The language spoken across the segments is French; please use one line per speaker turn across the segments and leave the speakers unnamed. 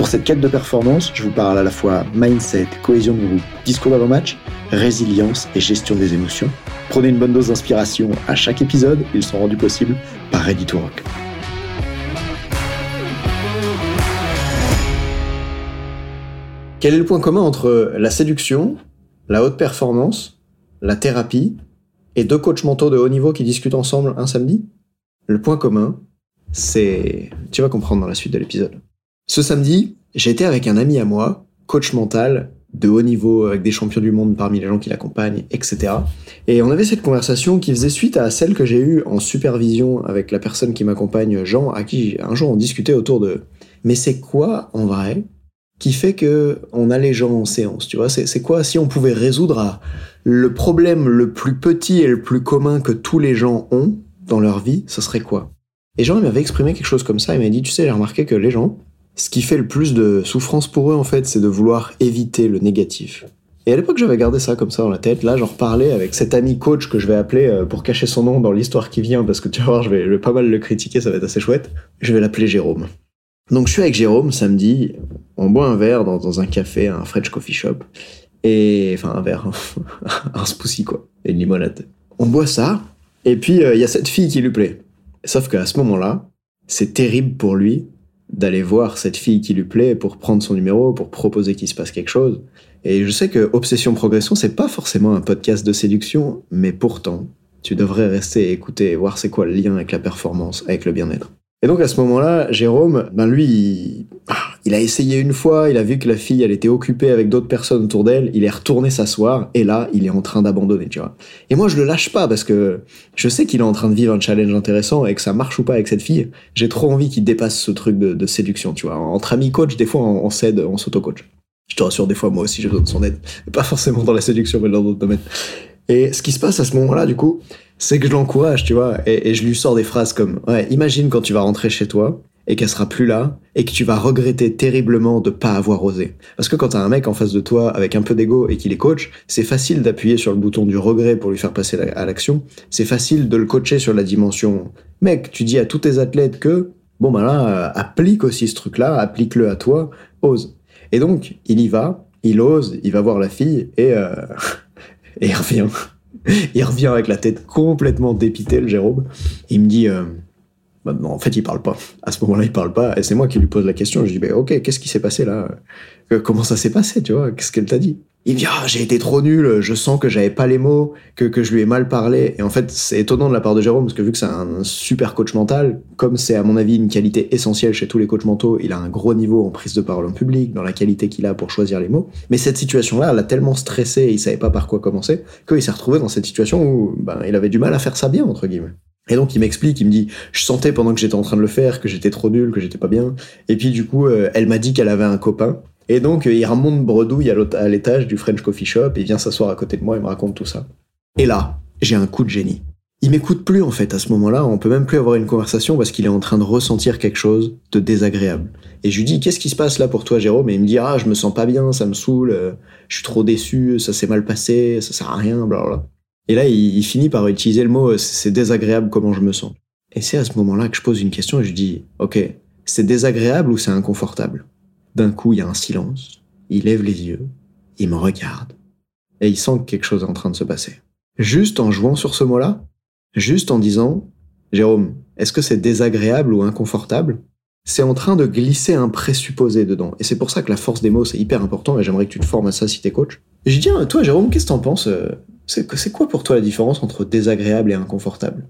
Pour cette quête de performance, je vous parle à la fois mindset, cohésion de groupe, discours d'avant-match, résilience et gestion des émotions. Prenez une bonne dose d'inspiration à chaque épisode, ils sont rendus possibles par Ready to Rock. Quel est le point commun entre la séduction, la haute performance, la thérapie et deux coachs mentaux de haut niveau qui discutent ensemble un samedi? Le point commun, c'est... Tu vas comprendre dans la suite de l'épisode. Ce samedi, j'étais avec un ami à moi, coach mental de haut niveau avec des champions du monde parmi les gens qui l'accompagnent, etc. Et on avait cette conversation qui faisait suite à celle que j'ai eue en supervision avec la personne qui m'accompagne, Jean, à qui un jour on discutait autour de mais c'est quoi en vrai qui fait que on a les gens en séance, tu vois C'est quoi si on pouvait résoudre le problème le plus petit et le plus commun que tous les gens ont dans leur vie, ce serait quoi? Et Jean m'avait exprimé quelque chose comme ça, il m'a dit tu sais j'ai remarqué que les gens ce qui fait le plus de souffrance pour eux, en fait, c'est de vouloir éviter le négatif. Et à l'époque, j'avais gardé ça comme ça dans la tête. Là, j'en reparlais avec cet ami coach que je vais appeler euh, pour cacher son nom dans l'histoire qui vient, parce que tu vas voir, je vais, pas mal le critiquer, ça va être assez chouette. Je vais l'appeler Jérôme. Donc, je suis avec Jérôme samedi. On boit un verre dans, un café, un French coffee shop. Et, enfin, un verre, un spoussy, quoi. Et une limonade. On boit ça. Et puis, euh, il y a cette fille qui lui plaît. Sauf qu'à ce moment-là, c'est terrible pour lui d'aller voir cette fille qui lui plaît pour prendre son numéro, pour proposer qu'il se passe quelque chose. Et je sais que Obsession Progression, c'est pas forcément un podcast de séduction, mais pourtant, tu devrais rester et écouter voir c'est quoi le lien avec la performance, avec le bien-être. Et donc à ce moment-là, Jérôme, ben lui, ah, il, a essayé une fois, il a vu que la fille, elle était occupée avec d'autres personnes autour d'elle, il est retourné s'asseoir, et là, il est en train d'abandonner, tu vois. Et moi, je le lâche pas parce que je sais qu'il est en train de vivre un challenge intéressant et que ça marche ou pas avec cette fille. J'ai trop envie qu'il dépasse ce truc de, séduction, tu vois. Entre amis coach, des fois, on, on s'aide, on s'auto-coach. Je te rassure, des fois, moi aussi, j'ai besoin de son aide. Pas forcément dans la séduction, mais dans d'autres domaines. Et ce qui se passe à ce moment-là, du coup, c'est que je l'encourage, tu vois, et, je lui sors des phrases comme ouais, imagine quand tu vas rentrer chez toi et qu'elle sera plus là et que tu vas regretter terriblement de pas avoir osé. Parce que quand t'as un mec en face de toi avec un peu d'ego et qu'il est coach, c'est facile d'appuyer sur le bouton du regret pour lui faire passer à l'action. C'est facile de le coacher sur la dimension mec, tu dis à tous tes athlètes que bon ben là, euh, applique aussi ce truc-là, applique-le à toi, ose. Et donc il y va, il ose, il va voir la fille et euh, et il revient. il revient avec la tête complètement dépitée, le Jérôme. Il me dit, euh, bah non, en fait, il parle pas. À ce moment-là, il parle pas. Et c'est moi qui lui pose la question. Je dis, bah, ok, qu'est-ce qui s'est passé là? Euh, Comment ça s'est passé, tu vois? Qu'est-ce qu'elle t'a dit? Il me dit, ah, j'ai été trop nul. Je sens que j'avais pas les mots, que, que je lui ai mal parlé. Et en fait, c'est étonnant de la part de Jérôme parce que vu que c'est un super coach mental, comme c'est à mon avis une qualité essentielle chez tous les coachs mentaux, il a un gros niveau en prise de parole en public, dans la qualité qu'il a pour choisir les mots. Mais cette situation-là, elle a tellement stressé, et il savait pas par quoi commencer, qu'il s'est retrouvé dans cette situation où ben, il avait du mal à faire ça bien entre guillemets. Et donc il m'explique, il me dit, je sentais pendant que j'étais en train de le faire que j'étais trop nul, que j'étais pas bien. Et puis du coup, euh, elle m'a dit qu'elle avait un copain. Et donc euh, il remonte bredouille à l'étage du French Coffee Shop et vient s'asseoir à côté de moi et me raconte tout ça. Et là, j'ai un coup de génie. Il m'écoute plus en fait à ce moment-là, on peut même plus avoir une conversation parce qu'il est en train de ressentir quelque chose de désagréable. Et je lui dis qu'est-ce qui se passe là pour toi Jérôme? Et il me dit ah je me sens pas bien, ça me saoule, euh, je suis trop déçu, ça s'est mal passé, ça sert à rien, blablabla. Et là, il, finit par utiliser le mot c'est désagréable comment je me sens. Et c'est à ce moment-là que je pose une question et je dis ok, c'est désagréable ou c'est inconfortable? D'un coup, il y a un silence. Il lève les yeux, il me regarde et il sent que quelque chose est en train de se passer. Juste en jouant sur ce mot-là, juste en disant Jérôme, est-ce que c'est désagréable ou inconfortable? C'est en train de glisser un présupposé dedans. Et c'est pour ça que la force des mots, c'est hyper important, et j'aimerais que tu te formes à ça si t'es coach. Je dis, toi, Jérôme, qu'est-ce que t'en penses euh, c'est quoi pour toi la différence entre désagréable et inconfortable?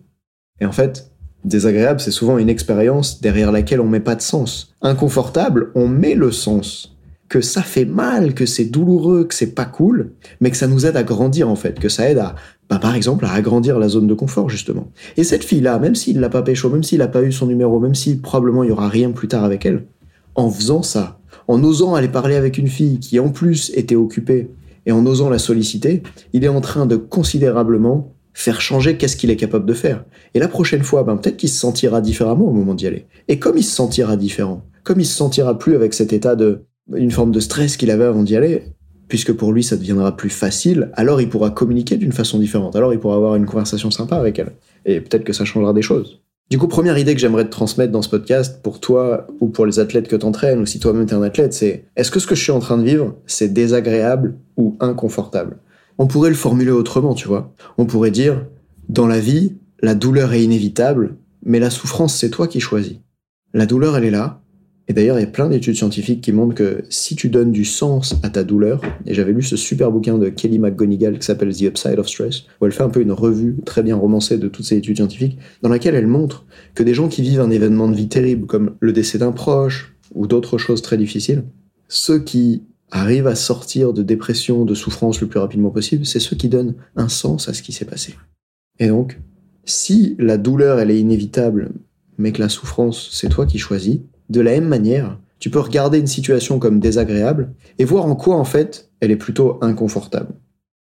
Et en fait, désagréable, c'est souvent une expérience derrière laquelle on met pas de sens. Inconfortable, on met le sens. Que ça fait mal, que c'est douloureux, que c'est pas cool, mais que ça nous aide à grandir en fait, que ça aide à, bah, par exemple, à agrandir la zone de confort justement. Et cette fille-là, même s'il l'a pas pécho, même s'il a pas eu son numéro, même si probablement il y aura rien plus tard avec elle, en faisant ça, en osant aller parler avec une fille qui en plus était occupée et en osant la solliciter, il est en train de considérablement faire changer qu'est-ce qu'il est capable de faire. Et la prochaine fois, ben, peut-être qu'il se sentira différemment au moment d'y aller. Et comme il se sentira différent, comme il se sentira plus avec cet état de, une forme de stress qu'il avait avant d'y aller, puisque pour lui ça deviendra plus facile, alors il pourra communiquer d'une façon différente, alors il pourra avoir une conversation sympa avec elle. Et peut-être que ça changera des choses. Du coup, première idée que j'aimerais te transmettre dans ce podcast, pour toi ou pour les athlètes que t'entraînes, ou si toi-même t'es un athlète, c'est est-ce que ce que je suis en train de vivre, c'est désagréable ou inconfortable? On pourrait le formuler autrement, tu vois. On pourrait dire, dans la vie, la douleur est inévitable, mais la souffrance, c'est toi qui choisis. La douleur, elle est là, et d'ailleurs, il y a plein d'études scientifiques qui montrent que si tu donnes du sens à ta douleur, et j'avais lu ce super bouquin de Kelly McGonigal qui s'appelle The Upside of Stress, où elle fait un peu une revue très bien romancée de toutes ces études scientifiques, dans laquelle elle montre que des gens qui vivent un événement de vie terrible, comme le décès d'un proche ou d'autres choses très difficiles, ceux qui arrivent à sortir de dépression, de souffrance le plus rapidement possible, c'est ceux qui donnent un sens à ce qui s'est passé. Et donc, si la douleur, elle est inévitable, mais que la souffrance, c'est toi qui choisis, de la même manière, tu peux regarder une situation comme désagréable et voir en quoi en fait elle est plutôt inconfortable.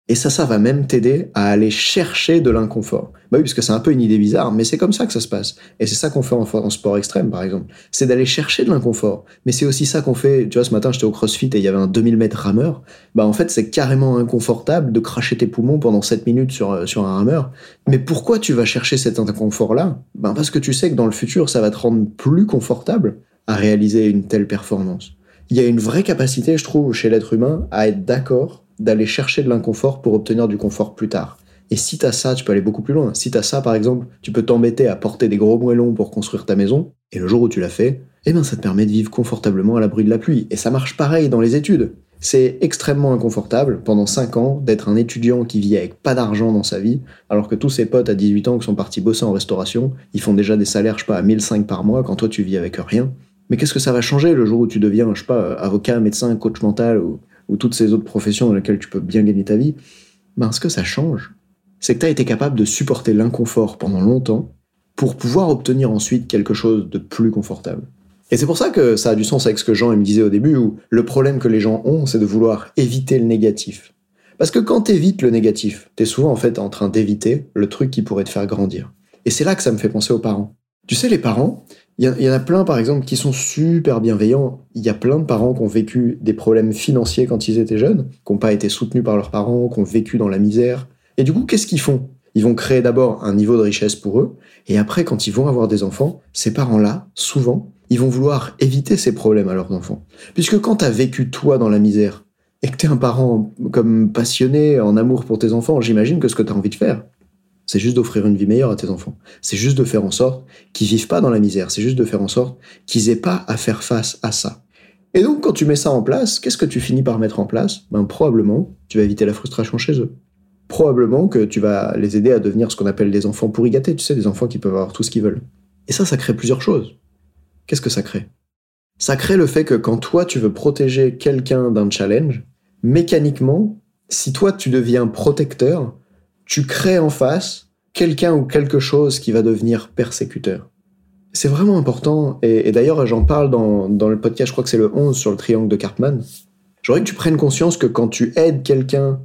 Et ça, ça va même t'aider à aller chercher de l'inconfort. Bah oui, parce que c'est un peu une idée bizarre, mais c'est comme ça que ça se passe. Et c'est ça qu'on fait en, sport extrême, par exemple. C'est d'aller chercher de l'inconfort. Mais c'est aussi ça qu'on fait. Tu vois, ce matin, j'étais au CrossFit et il y avait un 2000 mètres rameur. Bah, en fait, c'est carrément inconfortable de cracher tes poumons pendant 7 minutes sur, euh, sur un rameur. Mais pourquoi tu vas chercher cet inconfort-là? Bah, parce que tu sais que dans le futur, ça va te rendre plus confortable à réaliser une telle performance. Il y a une vraie capacité, je trouve, chez l'être humain à être d'accord d'aller chercher de l'inconfort pour obtenir du confort plus tard. Et si t'as ça, tu peux aller beaucoup plus loin. Si t'as ça, par exemple, tu peux t'embêter à porter des gros moellons pour construire ta maison, et le jour où tu l'as fait, eh ben ça te permet de vivre confortablement à l'abri de la pluie. Et ça marche pareil dans les études. C'est extrêmement inconfortable pendant 5 ans d'être un étudiant qui vit avec pas d'argent dans sa vie, alors que tous ses potes à 18 ans qui sont partis bosser en restauration, ils font déjà des salaires, je sais pas, à 1005 par mois quand toi tu vis avec rien. Mais qu'est-ce que ça va changer le jour où tu deviens, je sais pas, avocat, médecin, coach mental ou, toutes ces autres professions dans lesquelles tu peux bien gagner ta vie Ben, ce que ça change, c'est que tu as été capable de supporter l'inconfort pendant longtemps pour pouvoir obtenir ensuite quelque chose de plus confortable. Et c'est pour ça que ça a du sens avec ce que Jean me disait au début, où le problème que les gens ont, c'est de vouloir éviter le négatif. Parce que quand tu évites le négatif, tu es souvent en fait en train d'éviter le truc qui pourrait te faire grandir. Et c'est là que ça me fait penser aux parents. Tu sais, les parents, il y, en a plein, par exemple, qui sont super bienveillants. Il y a plein de parents qui ont vécu des problèmes financiers quand ils étaient jeunes, qui n'ont pas été soutenus par leurs parents, qui ont vécu dans la misère. Et du coup, qu'est-ce qu'ils font? Ils vont créer d'abord un niveau de richesse pour eux, et après, quand ils vont avoir des enfants, ces parents-là, souvent, ils vont vouloir éviter ces problèmes à leurs enfants. Puisque quand tu as vécu toi dans la misère, et que tu es un parent comme passionné, en amour pour tes enfants, j'imagine que ce que tu as envie de faire, c'est juste d'offrir une vie meilleure à tes enfants. C'est juste de faire en sorte qu'ils vivent pas dans la misère. C'est juste de faire en sorte qu'ils aient pas à faire face à ça. Et donc, quand tu mets ça en place, qu'est-ce que tu finis par mettre en place? Ben, probablement, tu vas éviter la frustration chez eux. Probablement que tu vas les aider à devenir ce qu'on appelle des enfants pourri gâtés, tu sais, des enfants qui peuvent avoir tout ce qu'ils veulent. Et ça, ça crée plusieurs choses. Qu'est-ce que ça crée? Ça crée le fait que quand toi, tu veux protéger quelqu'un d'un challenge, mécaniquement, si toi, tu deviens protecteur, tu crées en face quelqu'un ou quelque chose qui va devenir persécuteur. C'est vraiment important, et, d'ailleurs j'en parle dans, dans, le podcast, je crois que c'est le 11 sur le triangle de Cartman. J'aurais que tu prennes conscience que quand tu aides quelqu'un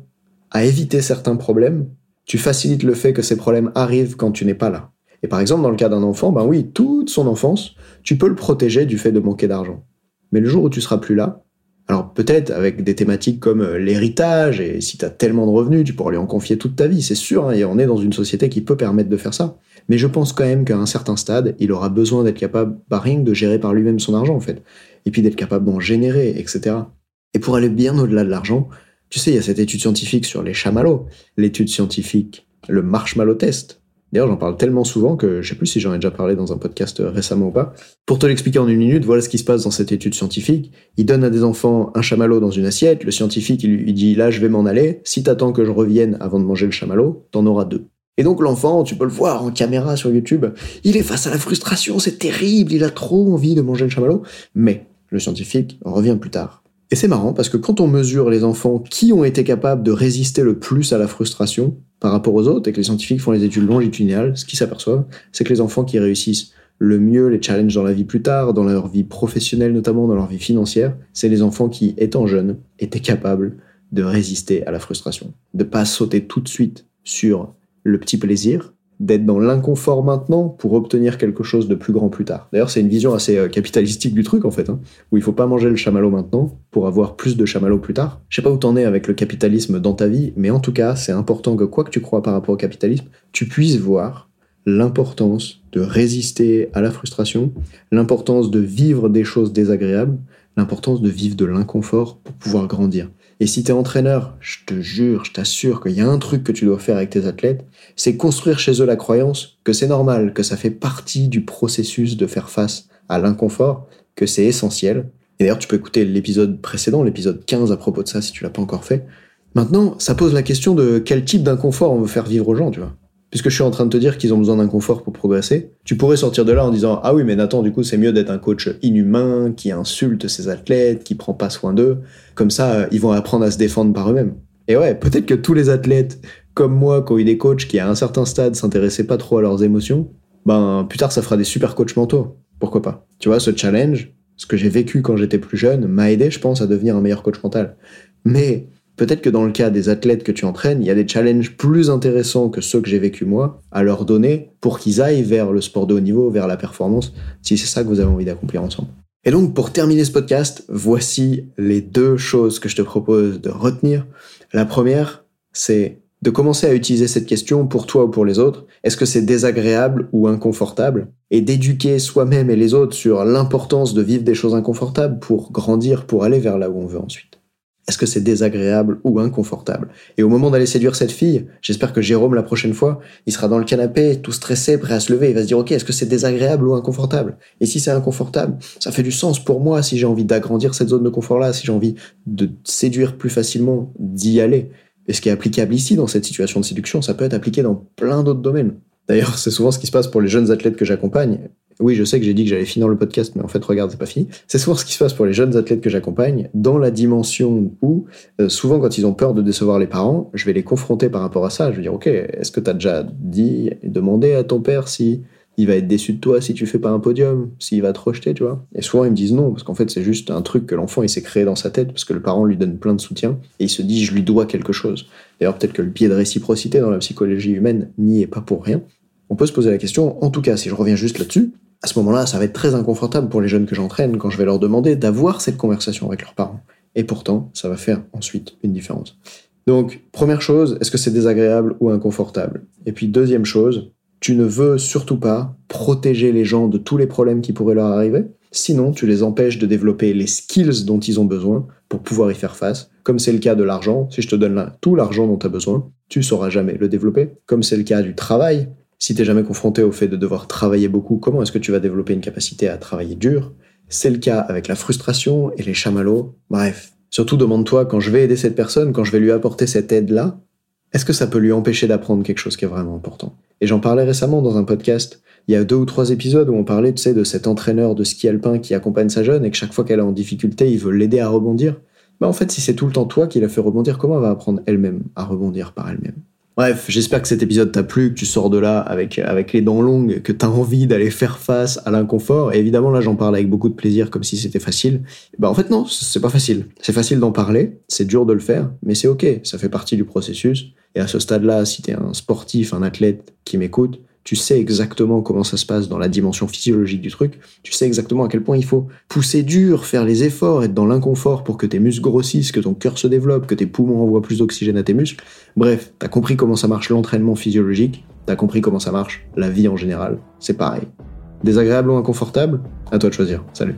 à éviter certains problèmes, tu facilites le fait que ces problèmes arrivent quand tu n'es pas là. Et par exemple, dans le cas d'un enfant, ben oui, toute son enfance, tu peux le protéger du fait de manquer d'argent. Mais le jour où tu seras plus là, alors peut-être avec des thématiques comme euh, l'héritage, et si tu as tellement de revenus, tu pourras lui en confier toute ta vie, c'est sûr, hein, et on est dans une société qui peut permettre de faire ça. Mais je pense quand même qu'à un certain stade, il aura besoin d'être capable, par rien de gérer par lui-même son argent en fait, et puis d'être capable d'en générer, etc. Et pour aller bien au-delà de l'argent, tu sais, il y a cette étude scientifique sur les chamallows, l'étude scientifique, le marshmallow test, D'ailleurs, j'en parle tellement souvent que je sais plus si j'en ai déjà parlé dans un podcast euh, récemment ou pas. Pour te l'expliquer en une minute, voilà ce qui se passe dans cette étude scientifique. Il donne à des enfants un chamallow dans une assiette. Le scientifique, il lui dit là, je vais m'en aller. Si t'attends que je revienne avant de manger le chamallow, t'en auras deux. Et donc l'enfant, tu peux le voir en caméra sur YouTube, il est face à la frustration, c'est terrible, il a trop envie de manger le chamallow. Mais le scientifique revient plus tard. Et c'est marrant parce que quand on mesure les enfants qui ont été capables de résister le plus à la frustration par rapport aux autres, et que les scientifiques font les études longitudinales, ce qu'ils s'aperçoivent, c'est que les enfants qui réussissent le mieux les challenges dans la vie plus tard, dans leur vie professionnelle notamment, dans leur vie financière, c'est les enfants qui, étant jeunes, étaient capables de résister à la frustration, de pas sauter tout de suite sur le petit plaisir, d'être dans l'inconfort maintenant pour obtenir quelque chose de plus grand plus tard. D'ailleurs, c'est une vision assez euh, capitalistique du truc en fait, hein, où il faut pas manger le chamallow maintenant pour avoir plus de chamallow plus tard. Je sais pas où t'en es avec le capitalisme dans ta vie, mais en tout cas, c'est important que quoi que tu crois par rapport au capitalisme, tu puisses voir l'importance de résister à la frustration, l'importance de vivre des choses désagréables, l'importance de vivre de l'inconfort pour pouvoir grandir. Et si t'es entraîneur, je te jure, je t'assure qu'il y a un truc que tu dois faire avec tes athlètes, c'est construire chez eux la croyance que c'est normal, que ça fait partie du processus de faire face à l'inconfort, que c'est essentiel. Et d'ailleurs, tu peux écouter l'épisode précédent, l'épisode 15 à propos de ça si tu l'as pas encore fait. Maintenant, ça pose la question de quel type d'inconfort on veut faire vivre aux gens, tu vois puisque je suis en train de te dire qu'ils ont besoin d'un confort pour progresser, tu pourrais sortir de là en disant Ah oui, mais Nathan, du coup, c'est mieux d'être un coach inhumain, qui insulte ses athlètes, qui prend pas soin d'eux. Comme ça, euh, ils vont apprendre à se défendre par eux-mêmes. Et ouais, peut-être que tous les athlètes, comme moi, qui ont eu des coachs qui, à un certain stade, s'intéressaient pas trop à leurs émotions, ben, plus tard, ça fera des super coachs mentaux. Pourquoi pas? Tu vois, ce challenge, ce que j'ai vécu quand j'étais plus jeune, m'a aidé, je pense, à devenir un meilleur coach mental. Mais Peut-être que dans le cas des athlètes que tu entraînes, il y a des challenges plus intéressants que ceux que j'ai vécu moi à leur donner pour qu'ils aillent vers le sport de haut niveau, vers la performance, si c'est ça que vous avez envie d'accomplir ensemble. Et donc, pour terminer ce podcast, voici les deux choses que je te propose de retenir. La première, c'est de commencer à utiliser cette question pour toi ou pour les autres. Est-ce que c'est désagréable ou inconfortable? Et d'éduquer soi-même et les autres sur l'importance de vivre des choses inconfortables pour grandir, pour aller vers là où on veut ensuite. Est-ce que c'est désagréable ou inconfortable? Et au moment d'aller séduire cette fille, j'espère que Jérôme, la prochaine fois, il sera dans le canapé, tout stressé, prêt à se lever. Il va se dire, OK, est-ce que c'est désagréable ou inconfortable? Et si c'est inconfortable, ça fait du sens pour moi si j'ai envie d'agrandir cette zone de confort-là, si j'ai envie de séduire plus facilement, d'y aller. Et ce qui est applicable ici, dans cette situation de séduction, ça peut être appliqué dans plein d'autres domaines. D'ailleurs, c'est souvent ce qui se passe pour les jeunes athlètes que j'accompagne. Oui, je sais que j'ai dit que j'allais finir le podcast, mais en fait, regarde, c'est pas fini. C'est souvent ce qui se passe pour les jeunes athlètes que j'accompagne, dans la dimension où, euh, souvent, quand ils ont peur de décevoir les parents, je vais les confronter par rapport à ça. Je vais dire, OK, est-ce que tu as déjà dit, demandé à ton père si il va être déçu de toi si tu fais pas un podium, s'il va te rejeter, tu vois? Et souvent, ils me disent non, parce qu'en fait, c'est juste un truc que l'enfant, il s'est créé dans sa tête, parce que le parent lui donne plein de soutien, et il se dit, je lui dois quelque chose. D'ailleurs, peut-être que le biais de réciprocité dans la psychologie humaine n'y est pas pour rien. On peut se poser la question, en tout cas, si je reviens juste là-dessus, à ce moment-là, ça va être très inconfortable pour les jeunes que j'entraîne quand je vais leur demander d'avoir cette conversation avec leurs parents. Et pourtant, ça va faire ensuite une différence. Donc, première chose, est-ce que c'est désagréable ou inconfortable? Et puis, deuxième chose, tu ne veux surtout pas protéger les gens de tous les problèmes qui pourraient leur arriver? Sinon, tu les empêches de développer les skills dont ils ont besoin pour pouvoir y faire face. Comme c'est le cas de l'argent, si je te donne là tout l'argent dont tu as besoin, tu sauras jamais le développer. Comme c'est le cas du travail, si t'es jamais confronté au fait de devoir travailler beaucoup, comment est-ce que tu vas développer une capacité à travailler dur? C'est le cas avec la frustration et les chamallows. Bref, surtout demande-toi quand je vais aider cette personne, quand je vais lui apporter cette aide-là, est-ce que ça peut lui empêcher d'apprendre quelque chose qui est vraiment important? Et j'en parlais récemment dans un podcast. Il y a deux ou trois épisodes où on parlait, tu sais, de cet entraîneur de ski alpin qui accompagne sa jeune et que chaque fois qu'elle est en difficulté, il veut l'aider à rebondir. Bah en fait, si c'est tout le temps toi qui la fait rebondir, comment elle va apprendre elle-même à rebondir par elle-même? Bref, j'espère que cet épisode t'a plu, que tu sors de là avec, avec les dents longues, que t'as envie d'aller faire face à l'inconfort. Et évidemment, là, j'en parle avec beaucoup de plaisir, comme si c'était facile. Bah, en fait, non, c'est pas facile. C'est facile d'en parler, c'est dur de le faire, mais c'est ok, ça fait partie du processus. Et à ce stade-là, si t'es un sportif, un athlète qui m'écoute, tu sais exactement comment ça se passe dans la dimension physiologique du truc, tu sais exactement à quel point il faut pousser dur, faire les efforts, être dans l'inconfort pour que tes muscles grossissent, que ton cœur se développe, que tes poumons envoient plus d'oxygène à tes muscles. Bref, t'as compris comment ça marche l'entraînement physiologique, t'as compris comment ça marche la vie en général, c'est pareil. Désagréable ou inconfortable? À toi de choisir. Salut.